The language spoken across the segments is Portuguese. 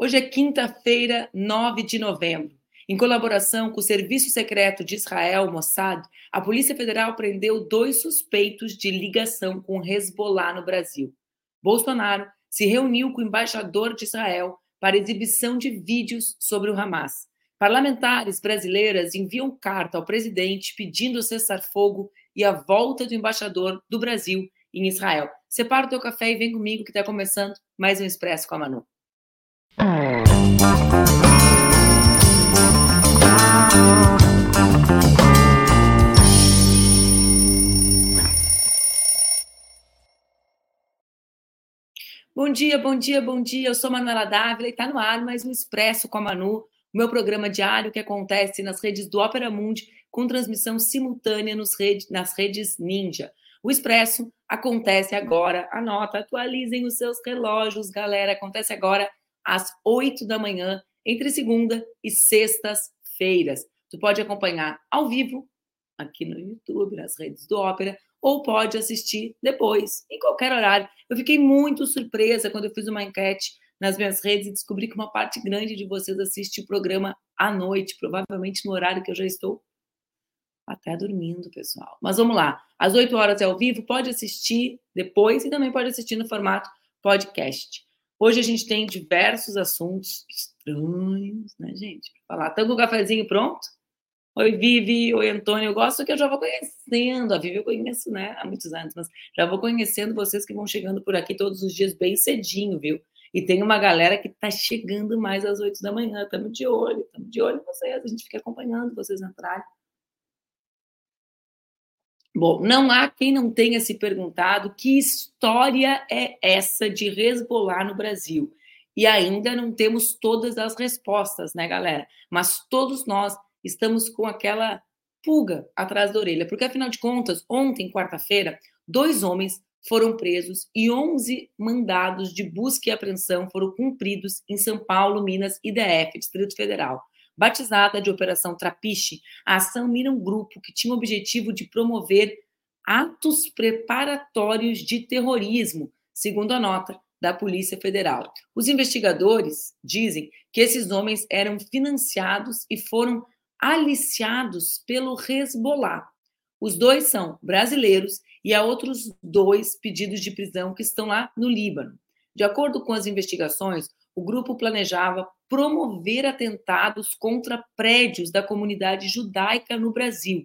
Hoje é quinta-feira, 9 de novembro. Em colaboração com o Serviço Secreto de Israel, Mossad, a Polícia Federal prendeu dois suspeitos de ligação com Hezbollah no Brasil. Bolsonaro se reuniu com o embaixador de Israel para exibição de vídeos sobre o Hamas. Parlamentares brasileiras enviam carta ao presidente pedindo cessar-fogo e a volta do embaixador do Brasil em Israel. Separa o teu café e vem comigo que está começando mais um Expresso com a Manu. Bom dia, bom dia, bom dia. Eu sou Manuela Dávila e está no ar mais um Expresso com a Manu, meu programa diário que acontece nas redes do Opera Mundi com transmissão simultânea nas redes Ninja. O Expresso acontece agora, anota, atualizem os seus relógios, galera. Acontece agora às 8 da manhã, entre segunda e sextas-feiras. Tu pode acompanhar ao vivo aqui no YouTube, nas redes do Ópera, ou pode assistir depois, em qualquer horário. Eu fiquei muito surpresa quando eu fiz uma enquete nas minhas redes e descobri que uma parte grande de vocês assiste o programa à noite, provavelmente no horário que eu já estou até dormindo, pessoal. Mas vamos lá. Às 8 horas é ao vivo, pode assistir depois e também pode assistir no formato podcast. Hoje a gente tem diversos assuntos estranhos, né, gente? Falar. Estamos com o cafezinho pronto? Oi, Vivi. Oi, Antônio. Eu gosto que eu já vou conhecendo. A Vivi eu conheço, né, há muitos anos, mas já vou conhecendo vocês que vão chegando por aqui todos os dias bem cedinho, viu? E tem uma galera que está chegando mais às 8 da manhã. Estamos de olho, estamos de olho em vocês. A gente fica acompanhando vocês entrarem. Bom, não há quem não tenha se perguntado que história é essa de resbolar no Brasil. E ainda não temos todas as respostas, né, galera? Mas todos nós estamos com aquela pulga atrás da orelha, porque afinal de contas, ontem, quarta-feira, dois homens foram presos e 11 mandados de busca e apreensão foram cumpridos em São Paulo, Minas e DF, Distrito Federal. Batizada de Operação Trapiche, a ação mira um grupo que tinha o objetivo de promover atos preparatórios de terrorismo, segundo a nota da Polícia Federal. Os investigadores dizem que esses homens eram financiados e foram aliciados pelo Hezbollah. Os dois são brasileiros e há outros dois pedidos de prisão que estão lá no Líbano. De acordo com as investigações, o grupo planejava promover atentados contra prédios da comunidade judaica no Brasil,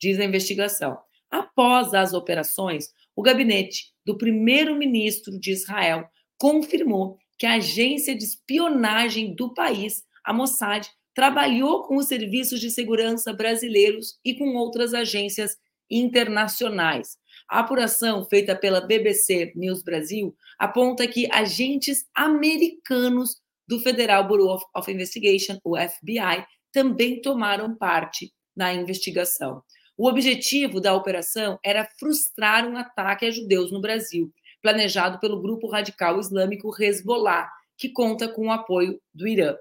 diz a investigação. Após as operações, o gabinete do primeiro-ministro de Israel confirmou que a agência de espionagem do país, a Mossad, trabalhou com os serviços de segurança brasileiros e com outras agências internacionais. A apuração feita pela BBC News Brasil aponta que agentes americanos do Federal Bureau of Investigation, o FBI, também tomaram parte na investigação. O objetivo da operação era frustrar um ataque a judeus no Brasil, planejado pelo grupo radical islâmico Hezbollah, que conta com o apoio do Irã.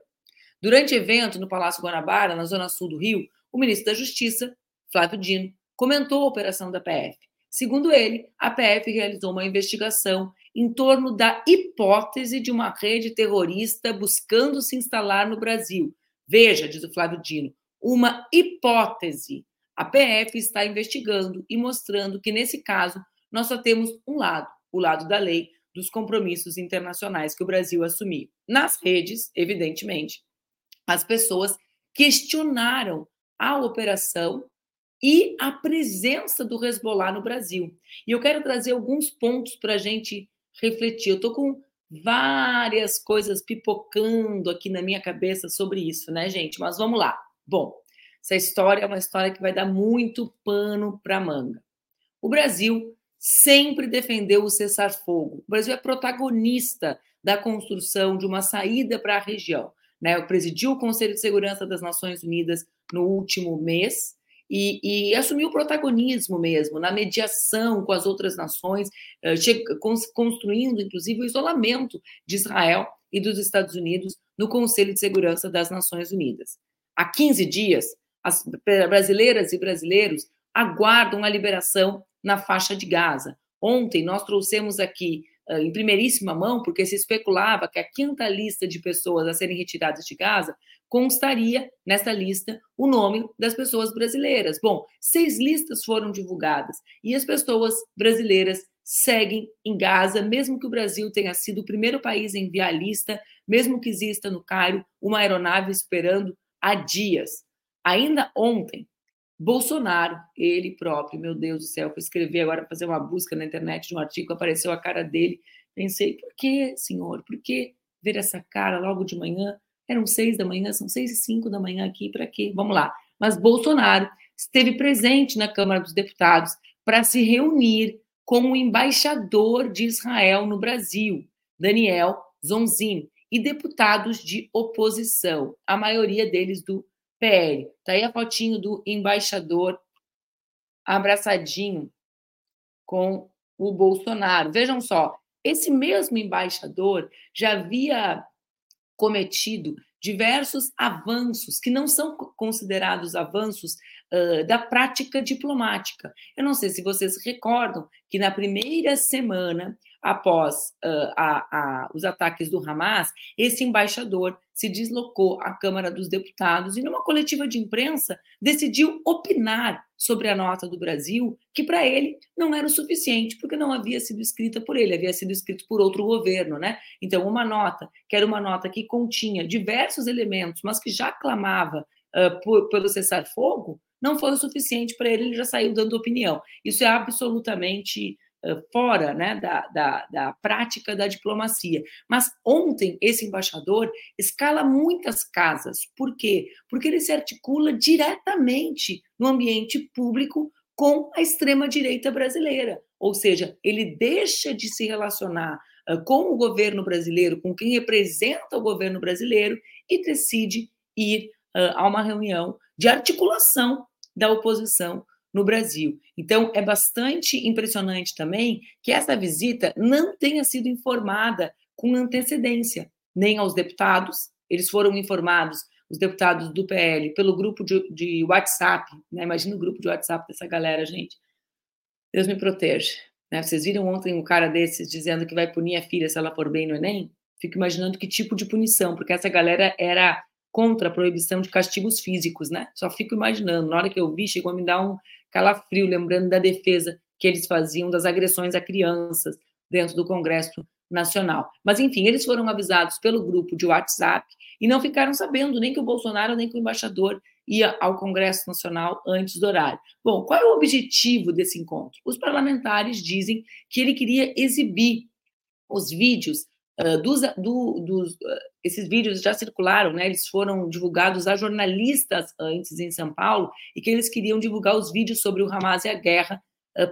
Durante evento no Palácio Guanabara, na zona sul do Rio, o ministro da Justiça, Flávio Dino, comentou a operação da PF. Segundo ele, a PF realizou uma investigação em torno da hipótese de uma rede terrorista buscando se instalar no Brasil. Veja, diz o Flávio Dino, uma hipótese. A PF está investigando e mostrando que, nesse caso, nós só temos um lado, o lado da lei, dos compromissos internacionais que o Brasil assumiu. Nas redes, evidentemente, as pessoas questionaram a operação e a presença do Hezbollah no Brasil. E eu quero trazer alguns pontos para a gente refletir. Eu estou com várias coisas pipocando aqui na minha cabeça sobre isso, né, gente? Mas vamos lá. Bom, essa história é uma história que vai dar muito pano para manga. O Brasil sempre defendeu o cessar-fogo. O Brasil é protagonista da construção de uma saída para a região. Né? Eu presidi o Conselho de Segurança das Nações Unidas no último mês e, e assumiu o protagonismo mesmo na mediação com as outras nações, eh, construindo inclusive o isolamento de Israel e dos Estados Unidos no Conselho de Segurança das Nações Unidas. Há 15 dias, as brasileiras e brasileiros aguardam a liberação na faixa de Gaza. Ontem nós trouxemos aqui uh, em primeiríssima mão, porque se especulava que a quinta lista de pessoas a serem retiradas de Gaza constaria nessa lista o nome das pessoas brasileiras. Bom, seis listas foram divulgadas e as pessoas brasileiras seguem em Gaza, mesmo que o Brasil tenha sido o primeiro país a enviar a lista, mesmo que exista no Cairo uma aeronave esperando há dias. Ainda ontem, Bolsonaro, ele próprio, meu Deus do céu, fui escrever agora, fazer uma busca na internet de um artigo, apareceu a cara dele. Pensei, por que, senhor? Por que ver essa cara logo de manhã? Eram seis da manhã, são seis e cinco da manhã aqui, para quê? Vamos lá. Mas Bolsonaro esteve presente na Câmara dos Deputados para se reunir com o embaixador de Israel no Brasil, Daniel Zonzin, e deputados de oposição, a maioria deles do PL. Tá aí a fotinho do embaixador abraçadinho com o Bolsonaro. Vejam só, esse mesmo embaixador já havia cometido diversos avanços que não são considerados avanços uh, da prática diplomática. Eu não sei se vocês recordam que na primeira semana após uh, a, a, os ataques do Hamas, esse embaixador se deslocou à Câmara dos Deputados e, numa coletiva de imprensa, decidiu opinar sobre a nota do Brasil, que para ele não era o suficiente, porque não havia sido escrita por ele, havia sido escrito por outro governo, né? Então, uma nota, que era uma nota que continha diversos elementos, mas que já clamava uh, por, pelo cessar-fogo, não foi o suficiente para ele, ele já saiu dando opinião. Isso é absolutamente fora né, da, da, da, prática da diplomacia. Mas ontem, esse embaixador escala muitas casas. Por quê? Porque ele se articula diretamente no ambiente público com a extrema-direita brasileira. Ou seja, ele deixa de se relacionar uh, com o governo brasileiro, com quem representa o governo brasileiro, e decide ir uh, a uma reunião de articulação da oposição no Brasil. Então, é bastante impressionante também que essa visita não tenha sido informada com antecedência, nem aos deputados, eles foram informados, os deputados do PL, pelo grupo de, de WhatsApp, né? imagina o grupo de WhatsApp dessa galera, gente. Deus me proteja. Né? Vocês viram ontem um cara desses dizendo que vai punir a filha se ela for bem no Enem? Fico imaginando que tipo de punição, porque essa galera era contra a proibição de castigos físicos, né? Só fico imaginando. Na hora que eu vi, chegou a me dar um calafrio, lembrando da defesa que eles faziam das agressões a crianças dentro do Congresso Nacional. Mas, enfim, eles foram avisados pelo grupo de WhatsApp e não ficaram sabendo nem que o Bolsonaro nem que o embaixador ia ao Congresso Nacional antes do horário. Bom, qual é o objetivo desse encontro? Os parlamentares dizem que ele queria exibir os vídeos dos, do, dos, esses vídeos já circularam, né? Eles foram divulgados a jornalistas antes em São Paulo e que eles queriam divulgar os vídeos sobre o Hamas e a guerra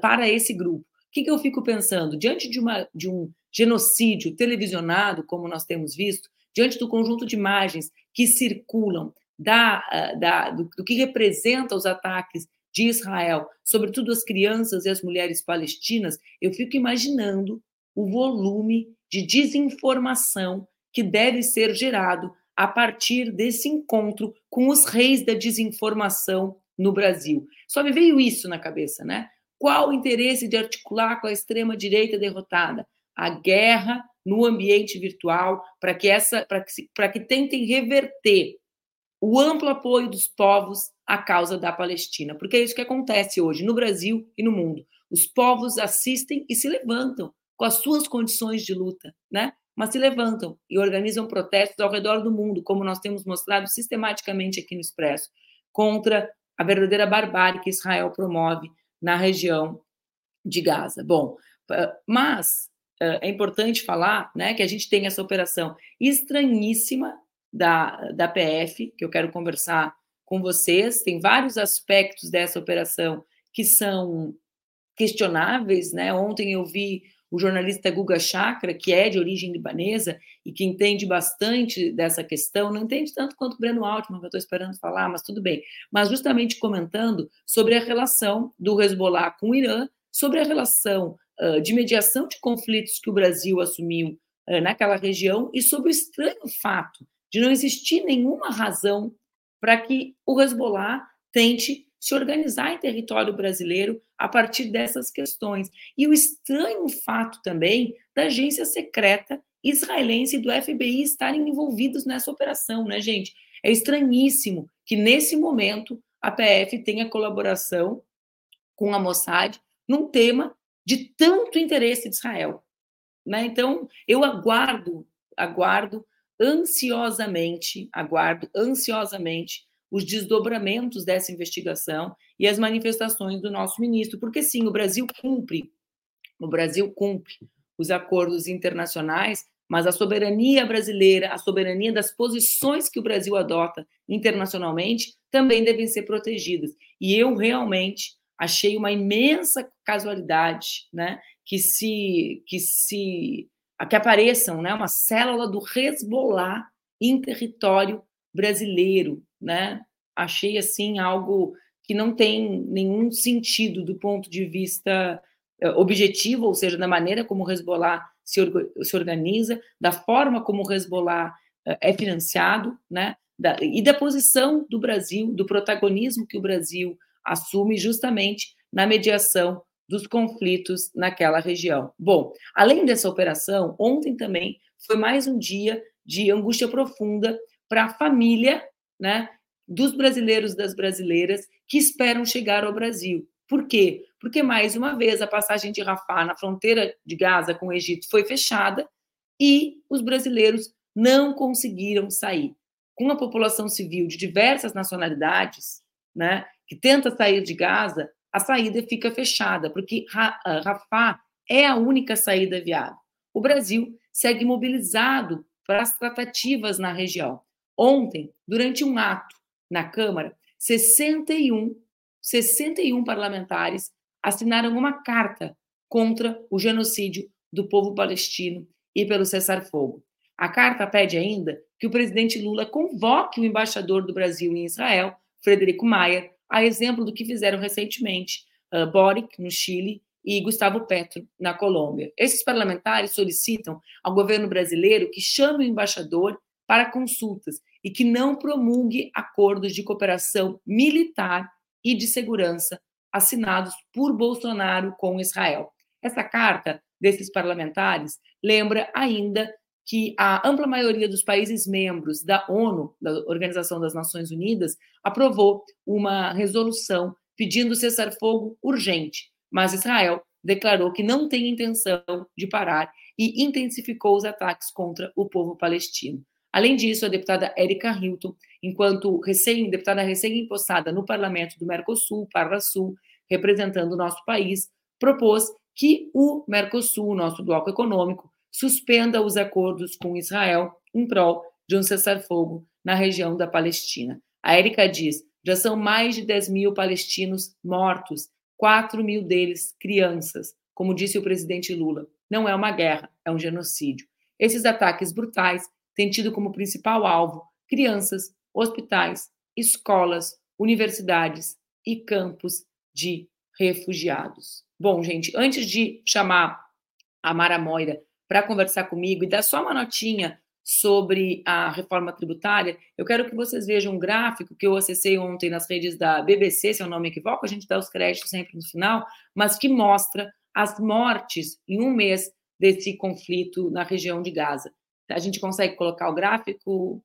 para esse grupo. O que, que eu fico pensando? Diante de, uma, de um genocídio televisionado, como nós temos visto, diante do conjunto de imagens que circulam da, da, do, do que representa os ataques de Israel, sobretudo as crianças e as mulheres palestinas, eu fico imaginando o volume de desinformação que deve ser gerado a partir desse encontro com os reis da desinformação no Brasil. Só me veio isso na cabeça, né? Qual o interesse de articular com a extrema direita derrotada? A guerra no ambiente virtual para que essa para que, que tentem reverter o amplo apoio dos povos à causa da Palestina, porque é isso que acontece hoje no Brasil e no mundo. Os povos assistem e se levantam com as suas condições de luta, né? mas se levantam e organizam protestos ao redor do mundo, como nós temos mostrado sistematicamente aqui no Expresso, contra a verdadeira barbárie que Israel promove na região de Gaza. Bom, mas é importante falar né, que a gente tem essa operação estranhíssima da, da PF, que eu quero conversar com vocês. Tem vários aspectos dessa operação que são questionáveis. Né? Ontem eu vi o jornalista Guga Chakra, que é de origem libanesa e que entende bastante dessa questão, não entende tanto quanto o Breno Altman, que eu estou esperando falar, mas tudo bem, mas justamente comentando sobre a relação do Hezbollah com o Irã, sobre a relação uh, de mediação de conflitos que o Brasil assumiu uh, naquela região e sobre o estranho fato de não existir nenhuma razão para que o Hezbollah tente se organizar em território brasileiro a partir dessas questões. E o estranho fato também da agência secreta israelense e do FBI estarem envolvidos nessa operação, né, gente? É estranhíssimo que, nesse momento, a PF tenha colaboração com a Mossad num tema de tanto interesse de Israel. Né? Então, eu aguardo, aguardo ansiosamente, aguardo ansiosamente os desdobramentos dessa investigação e as manifestações do nosso ministro, porque sim, o Brasil cumpre, o Brasil cumpre os acordos internacionais, mas a soberania brasileira, a soberania das posições que o Brasil adota internacionalmente também devem ser protegidas. E eu realmente achei uma imensa casualidade, né, que se que se que apareçam, né, uma célula do Hezbollah em território brasileiro, né? Achei assim algo que não tem nenhum sentido do ponto de vista eh, objetivo, ou seja, da maneira como o Hezbollah se, se organiza, da forma como o Hezbollah eh, é financiado, né? Da, e da posição do Brasil, do protagonismo que o Brasil assume justamente na mediação dos conflitos naquela região. Bom, além dessa operação, ontem também foi mais um dia de angústia profunda para a família, né, dos brasileiros das brasileiras que esperam chegar ao Brasil. Por quê? Porque mais uma vez a passagem de Rafah na fronteira de Gaza com o Egito foi fechada e os brasileiros não conseguiram sair. Com a população civil de diversas nacionalidades, né, que tenta sair de Gaza, a saída fica fechada, porque ah, Rafah é a única saída viável. O Brasil segue mobilizado para as tratativas na região. Ontem, durante um ato na Câmara, 61, 61 parlamentares assinaram uma carta contra o genocídio do povo palestino e pelo cessar-fogo. A carta pede ainda que o presidente Lula convoque o embaixador do Brasil em Israel, Frederico Maia, a exemplo do que fizeram recentemente uh, Boric, no Chile, e Gustavo Petro, na Colômbia. Esses parlamentares solicitam ao governo brasileiro que chame o embaixador para consultas e que não promulgue acordos de cooperação militar e de segurança assinados por Bolsonaro com Israel. Essa carta desses parlamentares lembra ainda que a ampla maioria dos países membros da ONU, da Organização das Nações Unidas, aprovou uma resolução pedindo cessar-fogo urgente, mas Israel declarou que não tem intenção de parar e intensificou os ataques contra o povo palestino. Além disso, a deputada Erika Hilton, enquanto recém, deputada recém-impostada no parlamento do Mercosul, Parla-Sul, representando o nosso país, propôs que o Mercosul, nosso bloco econômico, suspenda os acordos com Israel em prol de um cessar-fogo na região da Palestina. A Érica diz: já são mais de 10 mil palestinos mortos, 4 mil deles crianças. Como disse o presidente Lula, não é uma guerra, é um genocídio. Esses ataques brutais têm tido como principal alvo crianças, hospitais, escolas, universidades e campos de refugiados. Bom, gente, antes de chamar a Mara Moira para conversar comigo e dar só uma notinha sobre a reforma tributária, eu quero que vocês vejam um gráfico que eu acessei ontem nas redes da BBC, se é o nome equivoco, a gente dá os créditos sempre no final, mas que mostra as mortes em um mês desse conflito na região de Gaza. A gente consegue colocar o gráfico?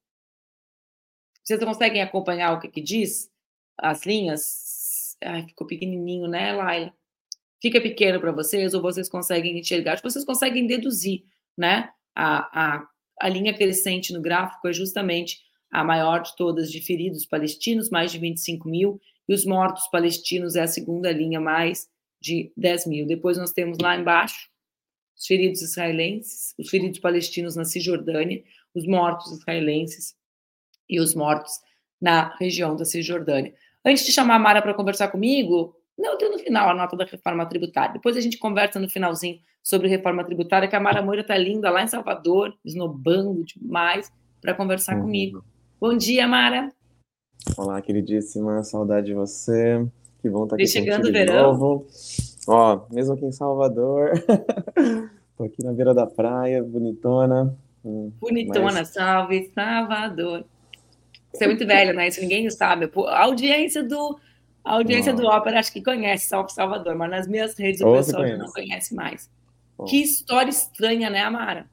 Vocês conseguem acompanhar o que, que diz? As linhas? Ai, ficou pequenininho, né, Laila? fica pequeno para vocês ou vocês conseguem enxergar? Vocês conseguem deduzir, né? A, a, a linha crescente no gráfico é justamente a maior de todas de feridos palestinos, mais de 25 mil, e os mortos palestinos é a segunda linha, mais de 10 mil. Depois nós temos lá embaixo os feridos israelenses, os feridos palestinos na Cisjordânia, os mortos israelenses e os mortos na região da Cisjordânia. Antes de chamar a Mara para conversar comigo, não, deu no final a nota da reforma tributária. Depois a gente conversa no finalzinho sobre reforma tributária, que a Mara Moura está linda lá em Salvador, esnobando demais, para conversar uhum. comigo. Bom dia, Mara. Olá, queridíssima, saudade de você. Que bom estar aqui chegando o verão. novo. Ó, mesmo aqui em Salvador. Tô aqui na beira da praia, bonitona. Hum, bonitona, mas... salve Salvador. Você é muito velho, né? Isso ninguém sabe. A audiência do A audiência do Ópera acho que conhece Salvador, mas nas minhas redes o pessoal já não conhece mais. Que história estranha, né, Amara?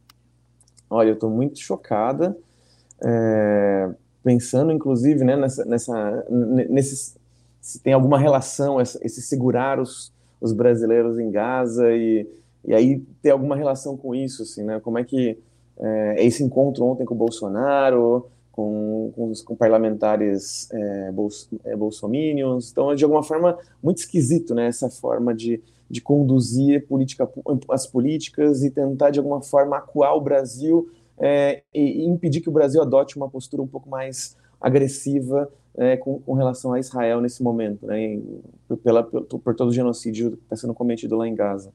Olha, eu estou muito chocada, é, pensando inclusive né, nessa, nessa, nesse, se tem alguma relação, esse segurar os, os brasileiros em Gaza e, e aí ter alguma relação com isso, assim, né? Como é que é, esse encontro ontem com o Bolsonaro, com, com, os, com parlamentares é, bols, é, bolsominions, então é de alguma forma muito esquisito, né? Essa forma de, de conduzir política, as políticas e tentar de alguma forma acuar o Brasil é, e, e impedir que o Brasil adote uma postura um pouco mais agressiva é, com, com, relação a Israel nesse momento, né, pela, por, por todo o genocídio que está sendo cometido lá em Gaza.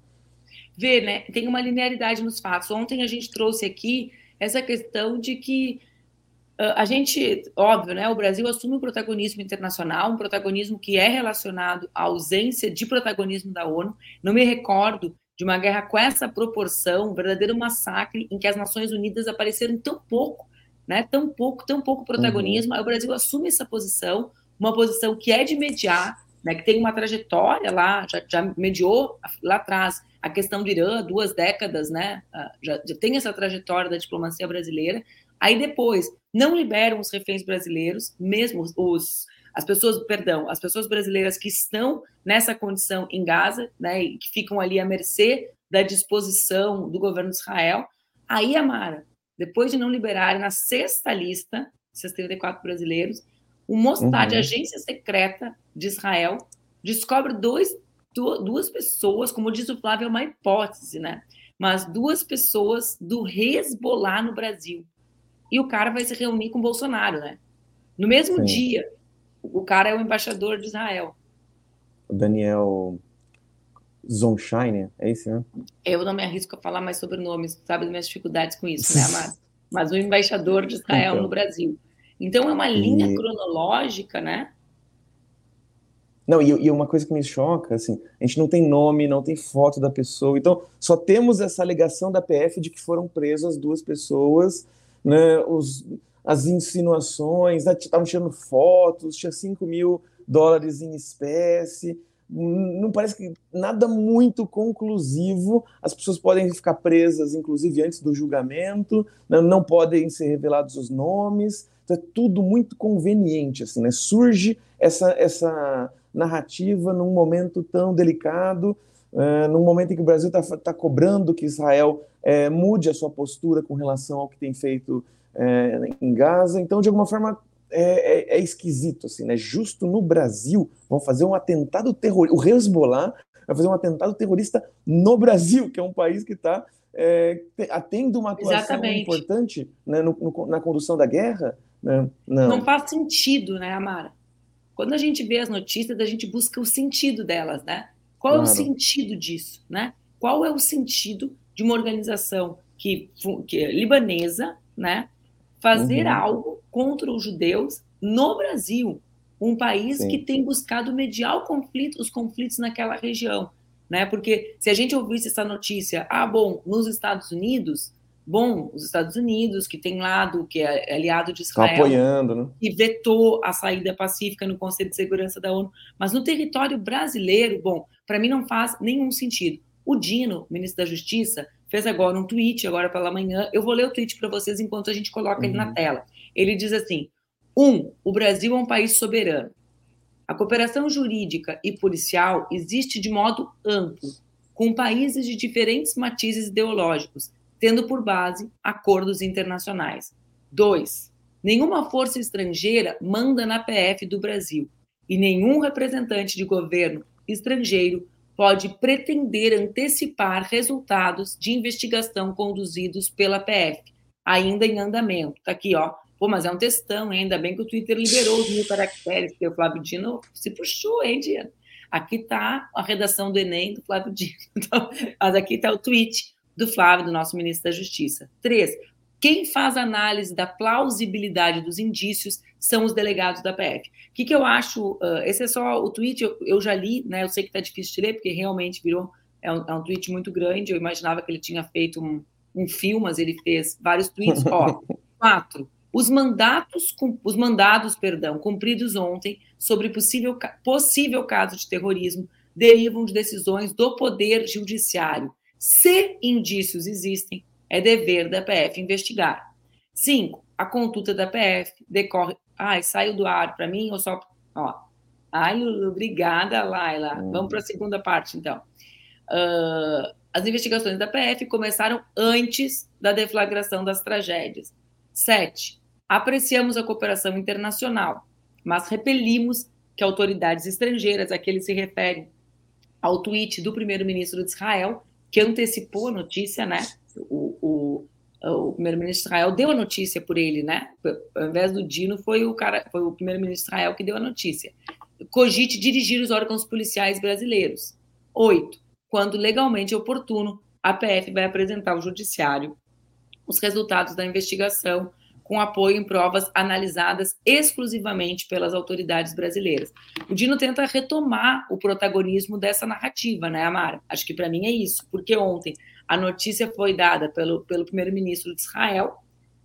Vê, né, tem uma linearidade nos fatos. Ontem a gente trouxe aqui essa questão de que a gente, óbvio, né, o Brasil assume um protagonismo internacional, um protagonismo que é relacionado à ausência de protagonismo da ONU. Não me recordo de uma guerra com essa proporção, um verdadeiro massacre em que as Nações Unidas apareceram tão pouco né? Tão pouco, tão pouco protagonismo. Uhum. Aí o Brasil assume essa posição, uma posição que é de mediar, né? Que tem uma trajetória lá, já, já mediou lá atrás a questão do Irã, duas décadas, né? Ah, já, já tem essa trajetória da diplomacia brasileira. Aí depois não liberam os reféns brasileiros, mesmo os as pessoas, perdão, as pessoas brasileiras que estão nessa condição em Gaza, né, e que ficam ali à mercê da disposição do governo de Israel. Aí, Amara, depois de não liberarem na sexta lista, esses 34 brasileiros, o Mossad, uhum. agência secreta de Israel, descobre dois, duas pessoas, como diz o Flávio, é uma hipótese, né? Mas duas pessoas do Hezbollah no Brasil. E o cara vai se reunir com o Bolsonaro, né? No mesmo Sim. dia, o cara é o embaixador de Israel. O Daniel Zonshine, é isso, né? Eu não me arrisco a falar mais sobre nomes, sabe das minhas dificuldades com isso, né, Amado? Mas o embaixador de Israel então, no Brasil. Então é uma linha e... cronológica, né? Não, e, e, uma coisa que me choca, assim, a gente não tem nome, não tem foto da pessoa, então só temos essa alegação da PF de que foram presas duas pessoas, né, os, as insinuações, né, estavam tirando fotos, tinha 5 mil dólares em espécie, não parece que nada muito conclusivo. As pessoas podem ficar presas, inclusive antes do julgamento, não, né? não podem ser revelados os nomes. Então é tudo muito conveniente, assim, né? Surge essa essa narrativa num momento tão delicado, uh, num momento em que o Brasil está tá cobrando que Israel uh, mude a sua postura com relação ao que tem feito uh, em Gaza. Então, de alguma forma, é, é, é, esquisito, assim, né? Justo no Brasil vão fazer um atentado terrorista. O Hezbollah vai fazer um atentado terrorista no Brasil, que é um país que está é, tendo uma atuação Exatamente. importante né, no, no, na condução da guerra. Né? Não. Não faz sentido, né, Amara? Quando a gente vê as notícias, a gente busca o sentido delas, né? Qual claro. é o sentido disso, né? Qual é o sentido de uma organização que, que é libanesa, né? Fazer uhum. algo contra os judeus no Brasil, um país Sim. que tem buscado mediar conflito, os conflitos naquela região, né? Porque se a gente ouvisse essa notícia, ah, bom, nos Estados Unidos, bom, os Estados Unidos que tem lado que é aliado de Israel, apoiando, né? e vetou a saída pacífica no Conselho de Segurança da ONU, mas no território brasileiro, bom, para mim não faz nenhum sentido. O Dino, ministro da Justiça, fez agora um tweet, agora pela manhã. Eu vou ler o tweet para vocês enquanto a gente coloca uhum. ele na uhum. tela. Ele diz assim: um, o Brasil é um país soberano. A cooperação jurídica e policial existe de modo amplo, com países de diferentes matizes ideológicos, tendo por base acordos internacionais. Dois, nenhuma força estrangeira manda na PF do Brasil e nenhum representante de governo estrangeiro pode pretender antecipar resultados de investigação conduzidos pela PF, ainda em andamento. Está aqui, ó. Pô, mas é um textão, hein? ainda bem que o Twitter liberou os mil caracteres, porque o Flávio Dino se puxou, hein, Diana? Aqui está a redação do Enem do Flávio Dino. Então, mas aqui está o tweet do Flávio, do nosso ministro da Justiça. Três, quem faz análise da plausibilidade dos indícios são os delegados da PF. O que, que eu acho? Uh, esse é só o tweet, eu, eu, já li, né? Eu sei que está difícil de ler, porque realmente virou. É um, é um, tweet muito grande. Eu imaginava que ele tinha feito um, um filme, mas ele fez vários tweets. Ó, quatro. Os mandatos, os mandados, perdão, cumpridos ontem sobre possível, possível caso de terrorismo derivam de decisões do Poder Judiciário. Se indícios existem, é dever da PF investigar. Cinco, a conduta da PF decorre. Ai, saiu do ar para mim ou só. Ó. Ai, obrigada, Laila. Hum. Vamos para a segunda parte, então. Uh, as investigações da PF começaram antes da deflagração das tragédias. Sete, apreciamos a cooperação internacional, mas repelimos que autoridades estrangeiras a que ele se refere ao tweet do primeiro-ministro de Israel, que antecipou a notícia, né? O, o, primeiro-ministro Israel deu a notícia por ele, né? Ao invés do Dino, foi o cara, foi o primeiro-ministro Israel que deu a notícia. Cogite dirigir os órgãos policiais brasileiros. Oito, quando legalmente oportuno, a PF vai apresentar ao Judiciário os resultados da investigação com apoio em provas analisadas exclusivamente pelas autoridades brasileiras. O Dino tenta retomar o protagonismo dessa narrativa, né, Amara? Acho que para mim é isso, porque ontem a notícia foi dada pelo, pelo primeiro-ministro de Israel,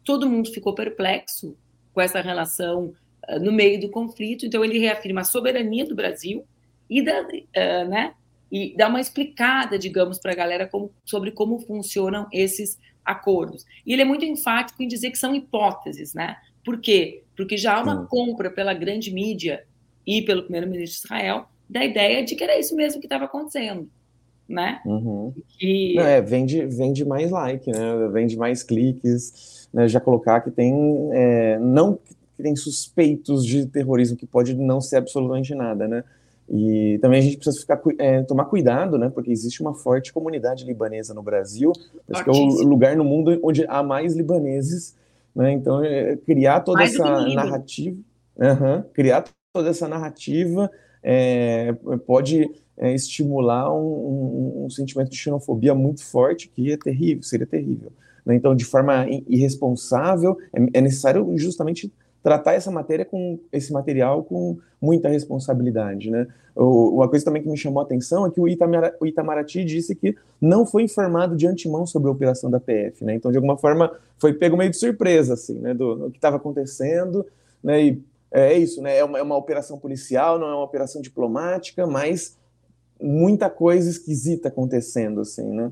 todo mundo ficou perplexo com essa relação uh, no meio do conflito, então ele reafirma a soberania do Brasil e, da, uh, né, e dá uma explicada, digamos, para a galera como, sobre como funcionam esses acordos. E ele é muito enfático em dizer que são hipóteses, né? Por quê? Porque já há uma Sim. compra pela grande mídia e pelo primeiro-ministro de Israel da ideia de que era isso mesmo que estava acontecendo, né? Uhum. Não, é, vende, vende mais like, né? Vende mais cliques, né? Já colocar que tem é, não que tem suspeitos de terrorismo que pode não ser absolutamente nada, né? E também a gente precisa ficar, é, tomar cuidado, né? Porque existe uma forte comunidade libanesa no Brasil, acho que é o lugar no mundo onde há mais libaneses, né? Então, é, criar toda mais essa narrativa, criar toda essa narrativa é, pode é, estimular um, um, um, sentimento de xenofobia muito forte, que é terrível, seria terrível. Né? Então, de forma irresponsável, é, é necessário justamente tratar essa matéria com esse material com muita responsabilidade, né? uma coisa também que me chamou a atenção é que o, Itamara, o Itamaraty disse que não foi informado de antemão sobre a operação da PF, né? Então, de alguma forma, foi pego meio de surpresa, assim, né? Do, do que estava acontecendo, né? E é, é isso, né? É uma, é uma operação policial, não é uma operação diplomática, mas muita coisa esquisita acontecendo, assim, né?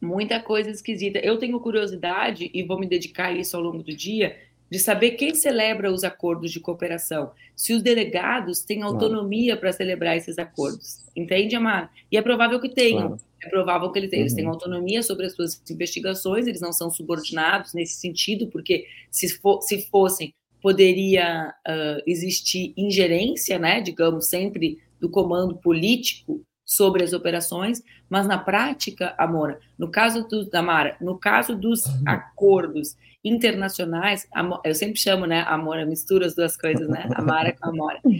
Muita coisa esquisita. Eu tenho curiosidade e vou me dedicar a isso ao longo do dia de saber quem celebra os acordos de cooperação, se os delegados têm autonomia claro. para celebrar esses acordos. Entende, Amar? E é provável que tenham. Claro. É provável que eles tenham, uhum. eles tenham autonomia sobre as suas investigações, eles não são subordinados nesse sentido, porque se, for, se fossem, poderia uh, existir ingerência, né, digamos, sempre do comando político sobre as operações, mas na prática, Amora, no caso do Amara, no caso dos uhum. acordos internacionais, eu sempre chamo, né, Amora, mistura as duas coisas, né, Amara com Amora.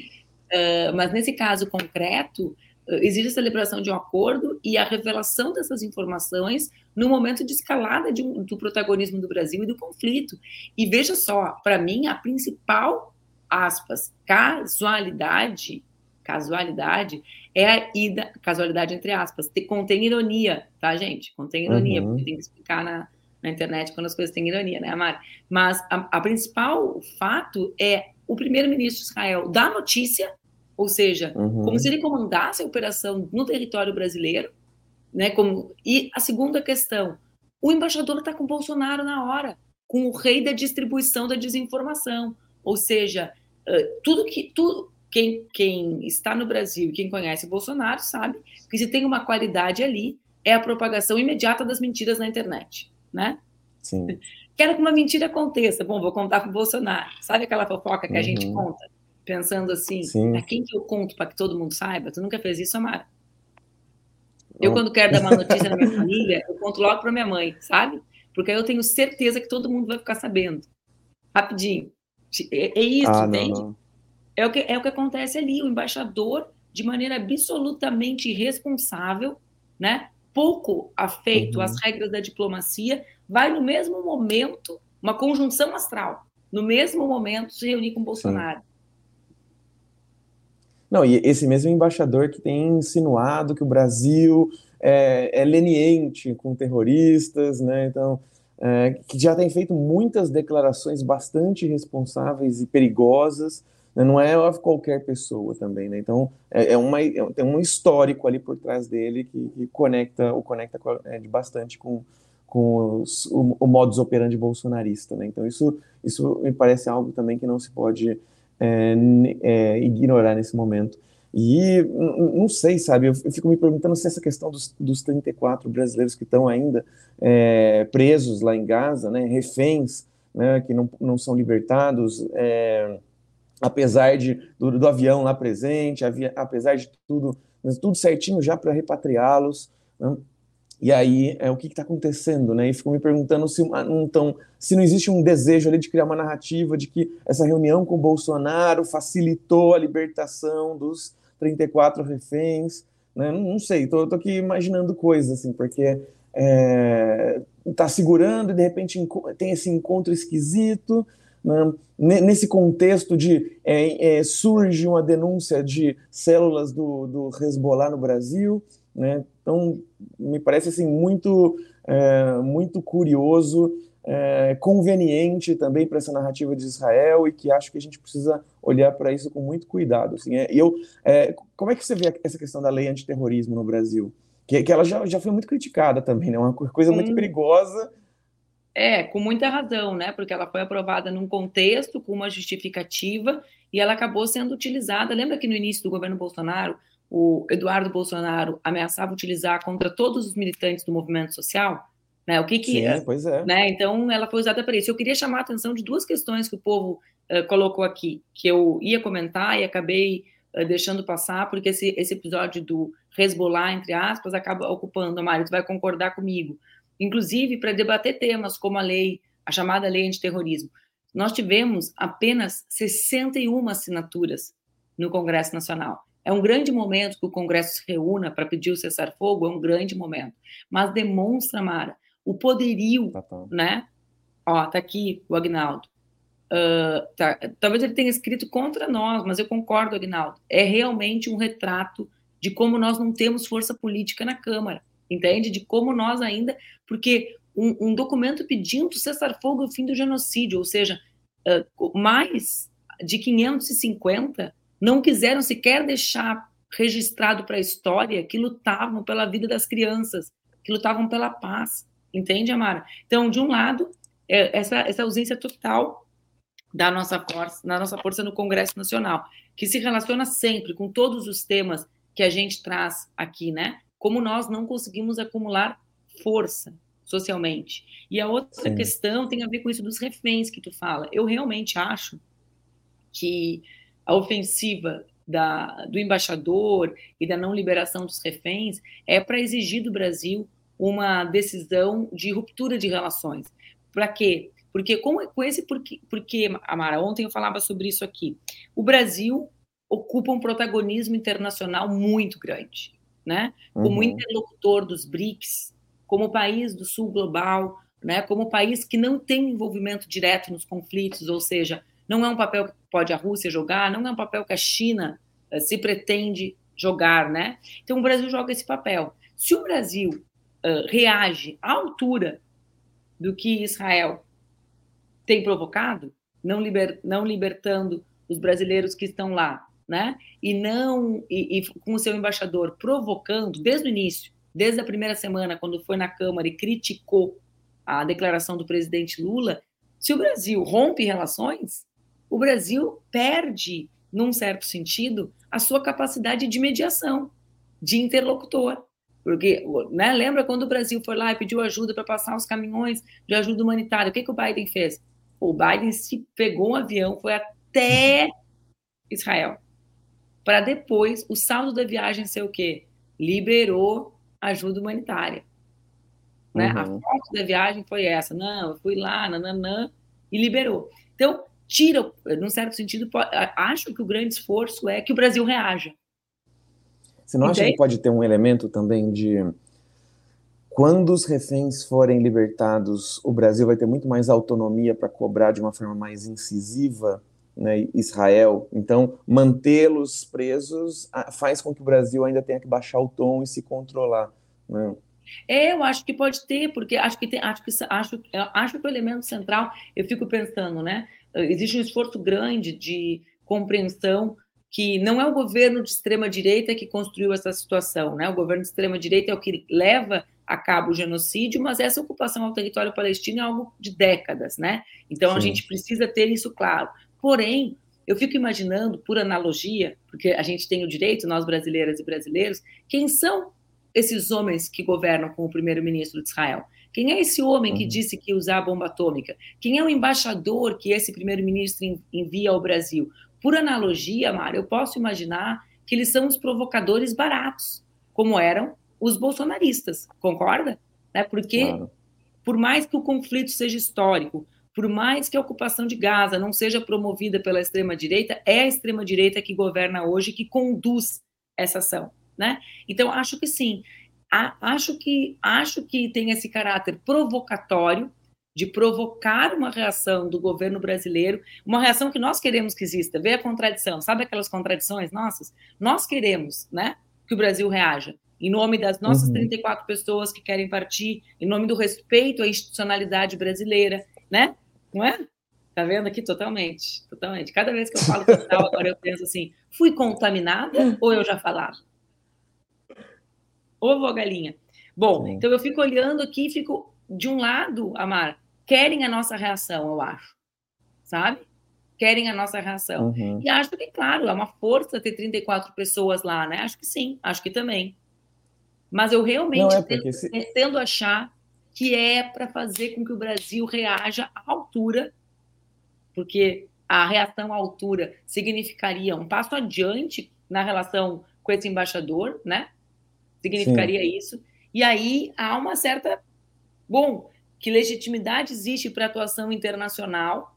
Uh, mas nesse caso concreto, existe a celebração de um acordo e a revelação dessas informações no momento de escalada de um, do protagonismo do Brasil e do conflito. E veja só, para mim, a principal, aspas, casualidade, casualidade, é a ida, casualidade entre aspas, contém ironia, tá, gente? Contém ironia, uhum. porque tem que explicar na, na internet quando as coisas têm ironia, né, Amara? Mas a, a principal fato é o primeiro-ministro de Israel dar notícia, ou seja, uhum. como se ele comandasse a operação no território brasileiro, né? Como, e a segunda questão, o embaixador está com o Bolsonaro na hora, com o rei da distribuição da desinformação, ou seja, tudo que tudo quem, quem está no Brasil, quem conhece o Bolsonaro sabe que se tem uma qualidade ali é a propagação imediata das mentiras na internet né? Sim. Quero que uma mentira aconteça. Bom, vou contar com o Bolsonaro. Sabe aquela fofoca que uhum. a gente uhum. conta? Pensando assim, a quem que eu conto para que todo mundo saiba? Tu nunca fez isso, Amara? Eu, quando quero dar uma notícia na minha família, eu conto logo para minha mãe, sabe? Porque aí eu tenho certeza que todo mundo vai ficar sabendo. Rapidinho. É, é isso, ah, entende? Não, não. É, o que, é o que acontece ali. O embaixador, de maneira absolutamente irresponsável, né? pouco afeito uhum. às regras da diplomacia, vai no mesmo momento, uma conjunção astral, no mesmo momento se reunir com Bolsonaro. Sim. Não, e esse mesmo embaixador que tem insinuado que o Brasil é, é leniente com terroristas, né? Então, é, que já tem feito muitas declarações bastante responsáveis e perigosas, né? não é qualquer pessoa também, né? Então, é, é uma, é, tem um histórico ali por trás dele que, que conecta, o conecta é, bastante com, com os, o, o modus operandi bolsonarista, né? Então, isso, isso me parece algo também que não se pode é, é, ignorar nesse momento. E não sei, sabe, eu fico me perguntando se essa questão dos, dos 34 brasileiros que estão ainda é, presos lá em Gaza, né, reféns, né, que não, não são libertados, é, apesar de, do, do, avião lá presente, havia, apesar de tudo, tudo certinho já para repatriá-los. Né, e aí, é, o que está acontecendo, né? E fico me perguntando se, então, se não existe um desejo ali de criar uma narrativa de que essa reunião com o Bolsonaro facilitou a libertação dos 34 reféns, né? Não, não sei, tô, tô, aqui imaginando coisas, assim, porque é, tá segurando e de repente tem esse encontro esquisito, né? Nesse contexto de é, é, surge uma denúncia de células do, do Hezbollah no Brasil, né? Então, me parece assim muito, é, muito curioso, é, conveniente também para essa narrativa de Israel e que acho que a gente precisa olhar para isso com muito cuidado. Assim, é, eu, é, como é que você vê essa questão da lei antiterrorismo no Brasil? Que, que ela já, já foi muito criticada também, né? Uma coisa muito perigosa. É, com muita razão, né? Porque ela foi aprovada num contexto, com uma justificativa, e ela acabou sendo utilizada. Lembra que no início do governo Bolsonaro, o Eduardo Bolsonaro ameaçava utilizar contra todos os militantes do movimento social, né? O que que, Sim, pois é. né? Então ela foi usada para isso. Eu queria chamar a atenção de duas questões que o povo uh, colocou aqui, que eu ia comentar e acabei uh, deixando passar, porque esse, esse episódio do Hezbollah, entre aspas, acaba ocupando, Mário, tu vai concordar comigo, inclusive para debater temas como a lei, a chamada lei antiterrorismo. Nós tivemos apenas 61 assinaturas no Congresso Nacional. É um grande momento que o Congresso se reúna para pedir o cessar-fogo, é um grande momento. Mas demonstra, Mara, o poderio, tá, tá. né? Ó, tá aqui o Agnaldo. Uh, tá, talvez ele tenha escrito contra nós, mas eu concordo, Agnaldo. É realmente um retrato de como nós não temos força política na Câmara, entende? De como nós ainda. Porque um, um documento pedindo cessar-fogo e o fim do genocídio, ou seja, uh, mais de 550 não quiseram sequer deixar registrado para a história que lutavam pela vida das crianças, que lutavam pela paz. Entende, Amara? Então, de um lado, é essa, essa ausência total da nossa força, da nossa força no Congresso Nacional, que se relaciona sempre com todos os temas que a gente traz aqui, né? Como nós não conseguimos acumular força socialmente. E a outra Sim. questão tem a ver com isso dos reféns que tu fala. Eu realmente acho que a ofensiva da, do embaixador e da não liberação dos reféns é para exigir do Brasil uma decisão de ruptura de relações. Para quê? Porque com, com esse porque, porque, Amara, ontem eu falava sobre isso aqui. O Brasil ocupa um protagonismo internacional muito grande, né? Como uhum. interlocutor dos BRICS, como país do Sul global, né? Como país que não tem envolvimento direto nos conflitos, ou seja, não é um papel que pode a Rússia jogar, não é um papel que a China uh, se pretende jogar, né? Então o Brasil joga esse papel. Se o Brasil uh, reage à altura do que Israel tem provocado, não, liber, não libertando os brasileiros que estão lá, né? E não e, e com o seu embaixador provocando desde o início, desde a primeira semana, quando foi na Câmara e criticou a declaração do presidente Lula, se o Brasil rompe relações, o Brasil perde, num certo sentido, a sua capacidade de mediação, de interlocutor. Porque, né, lembra quando o Brasil foi lá e pediu ajuda para passar os caminhões de ajuda humanitária? O que, que o Biden fez? O Biden se pegou um avião, foi até Israel. Para depois, o saldo da viagem ser o quê? Liberou ajuda humanitária. Né? Uhum. A foto da viagem foi essa. Não, eu fui lá, nananã, e liberou. Então, tira, num certo sentido, acho que o grande esforço é que o Brasil reaja. Você não Entende? acha que pode ter um elemento também de quando os reféns forem libertados, o Brasil vai ter muito mais autonomia para cobrar de uma forma mais incisiva né, Israel. Então, mantê-los presos faz com que o Brasil ainda tenha que baixar o tom e se controlar. Né? É, eu acho que pode ter, porque acho que tem, acho que acho, acho que o elemento central, eu fico pensando, né? Existe um esforço grande de compreensão que não é o governo de extrema direita que construiu essa situação, né? O governo de extrema direita é o que leva a cabo o genocídio, mas essa ocupação ao território palestino é algo de décadas, né? Então Sim. a gente precisa ter isso claro. Porém, eu fico imaginando, por analogia, porque a gente tem o direito, nós brasileiras e brasileiros, quem são esses homens que governam com o primeiro-ministro de Israel? Quem é esse homem que uhum. disse que ia usar a bomba atômica? Quem é o embaixador que esse primeiro-ministro envia ao Brasil? Por analogia, Mário, eu posso imaginar que eles são os provocadores baratos, como eram os bolsonaristas, concorda? Né? Porque, claro. por mais que o conflito seja histórico, por mais que a ocupação de Gaza não seja promovida pela extrema-direita, é a extrema-direita que governa hoje, que conduz essa ação né? Então acho que sim, acho que acho que tem esse caráter provocatório de provocar uma reação do governo brasileiro, uma reação que nós queremos que exista. Vê a contradição, sabe aquelas contradições nossas? Nós queremos, né, que o Brasil reaja em nome das nossas uhum. 34 pessoas que querem partir, em nome do respeito à institucionalidade brasileira, né? Não é? Tá vendo aqui totalmente, totalmente. Cada vez que eu falo tal, agora eu penso assim, fui contaminada ou eu já falava? Ovo ou galinha? Bom, Sim. então eu fico olhando aqui e fico, de um lado, Amar, querem a nossa reação, eu acho. Sabe? Querem a nossa reação. Uhum. E acho que, claro, é uma força ter 34 pessoas lá, né? Acho que sim, acho que também. Mas eu realmente é tendo, se... tendo achar que é para fazer com que o Brasil reaja à altura, porque a reação à altura significaria um passo adiante na relação com esse embaixador, né? Significaria Sim. isso. E aí há uma certa. Bom, que legitimidade existe para a atuação internacional,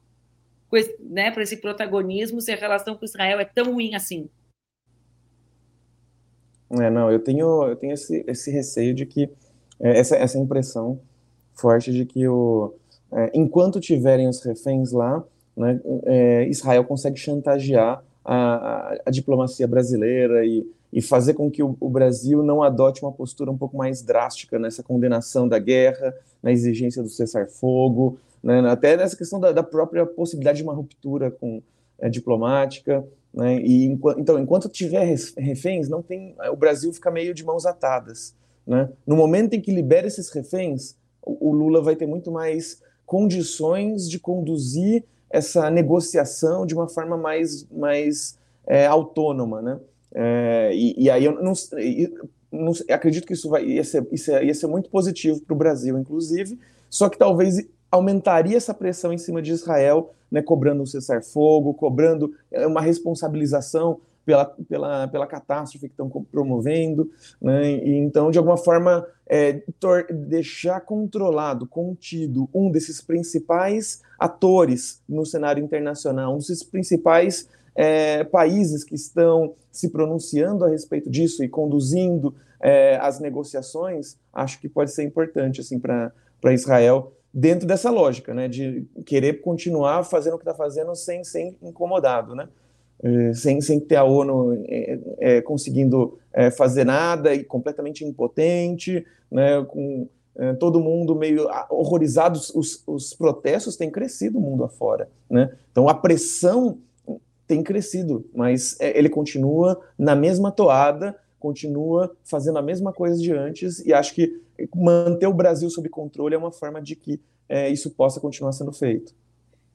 né, para esse protagonismo, se a relação com Israel é tão ruim assim? É, não, eu tenho, eu tenho esse, esse receio de que, é, essa, essa impressão forte de que, o, é, enquanto tiverem os reféns lá, né, é, Israel consegue chantagear a, a, a diplomacia brasileira e e fazer com que o, o, Brasil não adote uma postura um pouco mais drástica nessa condenação da guerra, na exigência do cessar-fogo, né, até nessa questão da, da, própria possibilidade de uma ruptura com, é, diplomática. Né, e então, enquanto tiver reféns, não tem, o Brasil fica meio de mãos atadas. Né? No momento em que libera esses reféns, o, o Lula vai ter muito mais condições de conduzir essa negociação de uma forma mais, mais é, autônoma, né? É, e, e, aí eu não, não, acredito que isso vai ia ser, isso ia ser muito positivo para o Brasil, inclusive, só que talvez aumentaria essa pressão em cima de Israel, né, cobrando um cessar-fogo, cobrando é, uma responsabilização pela, pela, pela catástrofe que estão promovendo, né, e então, de alguma forma, é, deixar controlado, contido, um desses principais atores no cenário internacional, um desses principais é, países que estão se pronunciando a respeito disso e conduzindo é, as negociações, acho que pode ser importante assim para Israel dentro dessa lógica, né, de querer continuar fazendo o que está fazendo sem ser incomodado, né, é, sem, sem ter a ONU é, é, conseguindo é, fazer nada e completamente impotente, né, com é, todo mundo meio horrorizado, os, os protestos têm crescido mundo afora, né, então a pressão tem crescido, mas é, ele continua na mesma toada, continua fazendo a mesma coisa de antes, e acho que manter o Brasil sob controle é uma forma de que é, isso possa continuar sendo feito.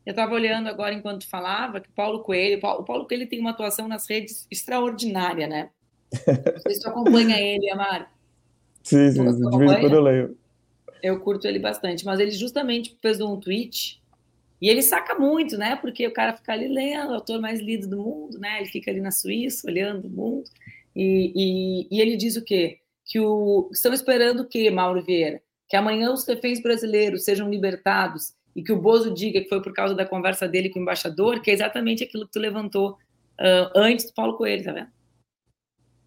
Eu estava olhando agora enquanto falava que Paulo Coelho, o Paulo Coelho tem uma atuação nas redes extraordinária, né? Você acompanha ele, Amar? Sim, sim, de vez em quando eu leio. Eu curto ele bastante, mas ele justamente fez um tweet e ele saca muito, né? Porque o cara fica ali lendo, o autor mais lido do mundo, né? Ele fica ali na Suíça, olhando o mundo. E, e, e ele diz o quê? Que o, estão esperando o quê, Mauro Vieira? Que amanhã os reféns brasileiros sejam libertados e que o Bozo diga que foi por causa da conversa dele com o embaixador, que é exatamente aquilo que tu levantou uh, antes do Paulo Coelho, tá vendo?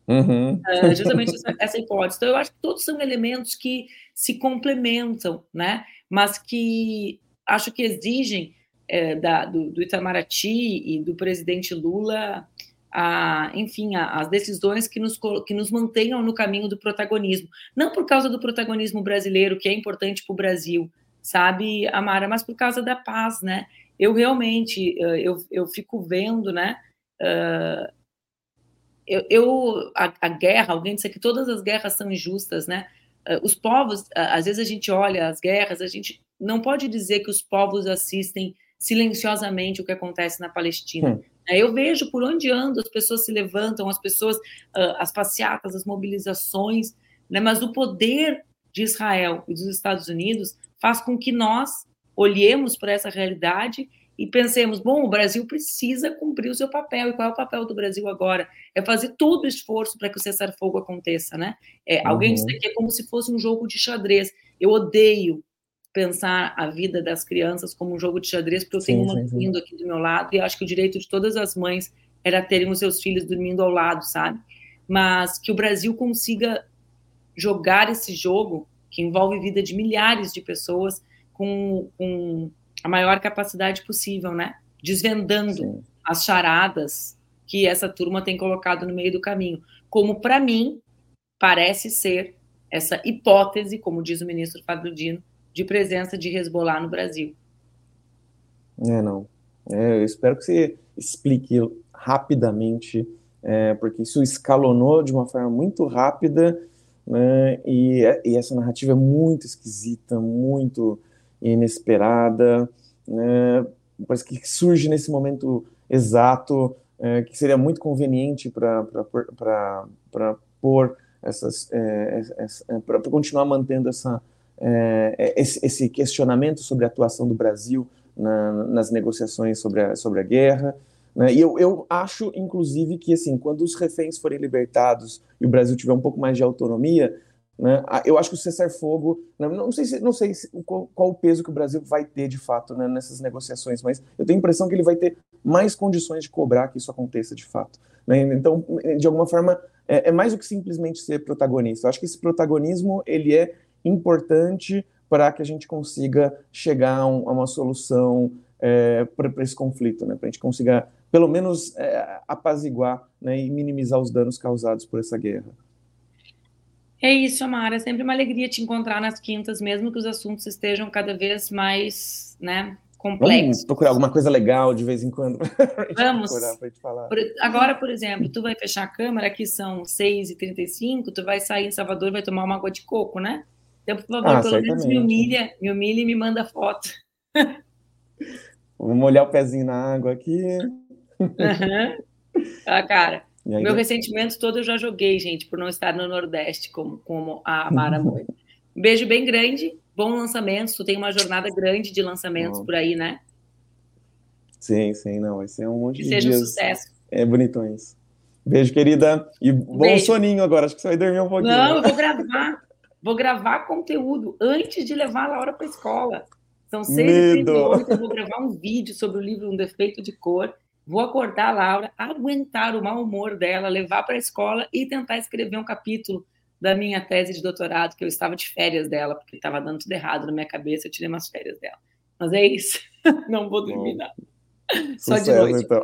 Uhum. Uh, justamente essa, essa, hipótese. Então, eu acho que todos são elementos que se complementam, né? Mas que acho que exigem é, da, do, do, Itamaraty e do presidente Lula a, enfim, a, as decisões que nos, que nos mantenham no caminho do protagonismo. Não por causa do protagonismo brasileiro, que é importante para o Brasil, sabe, Amara, mas por causa da paz, né? Eu realmente, eh, eu, eu fico vendo, né? Uh, eu, eu a, a, guerra, alguém disse que todas as guerras são injustas, né? Uh, os povos, às vezes a gente olha as guerras, a gente não pode dizer que os povos assistem silenciosamente o que acontece na Palestina. Hum. Eu vejo por onde ando, as pessoas se levantam, as pessoas, as passeatas, as mobilizações, né? mas o poder de Israel e dos Estados Unidos faz com que nós olhemos para essa realidade e pensemos, bom, o Brasil precisa cumprir o seu papel. E qual é o papel do Brasil agora? É fazer todo o esforço para que o cessar-fogo aconteça, né? É, uhum. Alguém disse que é como se fosse um jogo de xadrez. Eu odeio pensar a vida das crianças como um jogo de xadrez, porque eu sim, tenho uma dormindo aqui do meu lado e acho que o direito de todas as mães era terem os seus filhos dormindo ao lado, sabe? Mas que o Brasil consiga jogar esse jogo que envolve vida de milhares de pessoas com, com a maior capacidade possível, né? Desvendando Sim. as charadas que essa turma tem colocado no meio do caminho. Como, para mim, parece ser essa hipótese, como diz o ministro Fábio Dino, de presença de Hezbollah no Brasil. É, não. É, eu espero que você explique rapidamente, é, porque isso escalonou de uma forma muito rápida, né, e, e essa narrativa é muito esquisita, muito inesperada, né, parece que surge nesse momento exato, é, que seria muito conveniente para pôr essas, é, é para continuar mantendo essa, é, é, esse, esse, questionamento sobre a atuação do Brasil na, nas negociações sobre a, sobre a guerra. Né, e eu, eu acho, inclusive, que assim, quando os reféns forem libertados e o Brasil tiver um pouco mais de autonomia, né? Eu acho que o cessar-fogo, né, não sei, se, não sei se, qual, qual, o peso que o Brasil vai ter de fato né, nessas negociações, mas eu tenho a impressão que ele vai ter mais condições de cobrar que isso aconteça de fato. Né? Então, de alguma forma, é, é, mais do que simplesmente ser protagonista. Eu acho que esse protagonismo ele é importante para que a gente consiga chegar a, um, a uma solução é, para esse conflito, né? para a gente consiga, pelo menos, é, apaziguar né, e minimizar os danos causados por essa guerra. É isso, Amara. É sempre uma alegria te encontrar nas quintas, mesmo que os assuntos estejam cada vez mais, né, complexos. Vamos procurar alguma coisa legal de vez em quando. Vamos. Por, agora, por exemplo, tu vai fechar a câmera, aqui são 6h35, tu vai sair em Salvador vai tomar uma água de coco, né? Então, por favor, ah, pelo menos me humilha, me humilha e me manda foto. Vamos molhar o pezinho na água aqui. Uhum. Ah, cara, Aí, Meu ressentimento todo eu já joguei, gente, por não estar no Nordeste como, como a Mara Moita. Um beijo bem grande, bom lançamento. Tu tem uma jornada grande de lançamentos por aí, né? Sim, sim, não. Vai ser um monte que de seja dias. um sucesso. É bonitões. Beijo, querida. E bom Beijo. soninho agora. Acho que você vai dormir um pouquinho. Não, eu vou gravar. Vou gravar conteúdo antes de levar a Laura para a escola. São seis e oito. Eu vou gravar um vídeo sobre o livro Um Defeito de Cor Vou acordar a Laura, aguentar o mau humor dela, levar para a escola e tentar escrever um capítulo da minha tese de doutorado, que eu estava de férias dela, porque estava dando tudo errado na minha cabeça, eu tirei umas férias dela. Mas é isso. Não vou dormir nada. Só de noite. Então.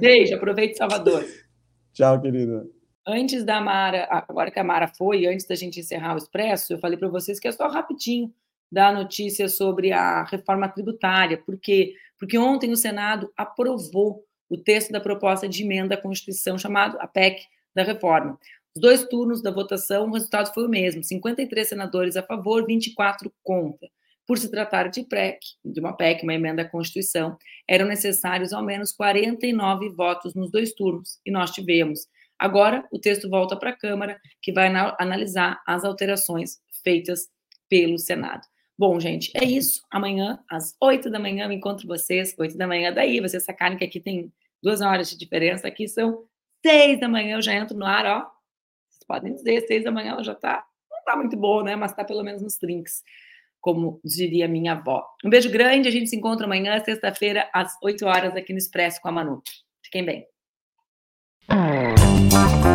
Beijo, aproveite Salvador. Tchau, querida. Antes da Mara, agora que a Mara foi, antes da gente encerrar o Expresso, eu falei para vocês que é só rapidinho dar notícia sobre a reforma tributária. Por quê? Porque ontem o Senado aprovou o texto da proposta de emenda à Constituição chamado a PEC da reforma. Os dois turnos da votação, o resultado foi o mesmo: 53 senadores a favor, 24 contra. Por se tratar de PEC, de uma PEC, uma emenda à Constituição, eram necessários ao menos 49 votos nos dois turnos, e nós tivemos. Agora, o texto volta para a Câmara, que vai analisar as alterações feitas pelo Senado. Bom, gente, é isso. Amanhã, às 8 da manhã, eu encontro vocês. 8 da manhã, daí vocês sacarem que aqui tem duas horas de diferença. Aqui são 6 da manhã, eu já entro no ar, ó. Vocês podem dizer, 6 da manhã ela já tá. Não tá muito boa, né? Mas tá pelo menos nos trinks, como diria minha avó. Um beijo grande, a gente se encontra amanhã, sexta-feira, às 8 horas, aqui no Expresso com a Manu. Fiquem bem. Ah.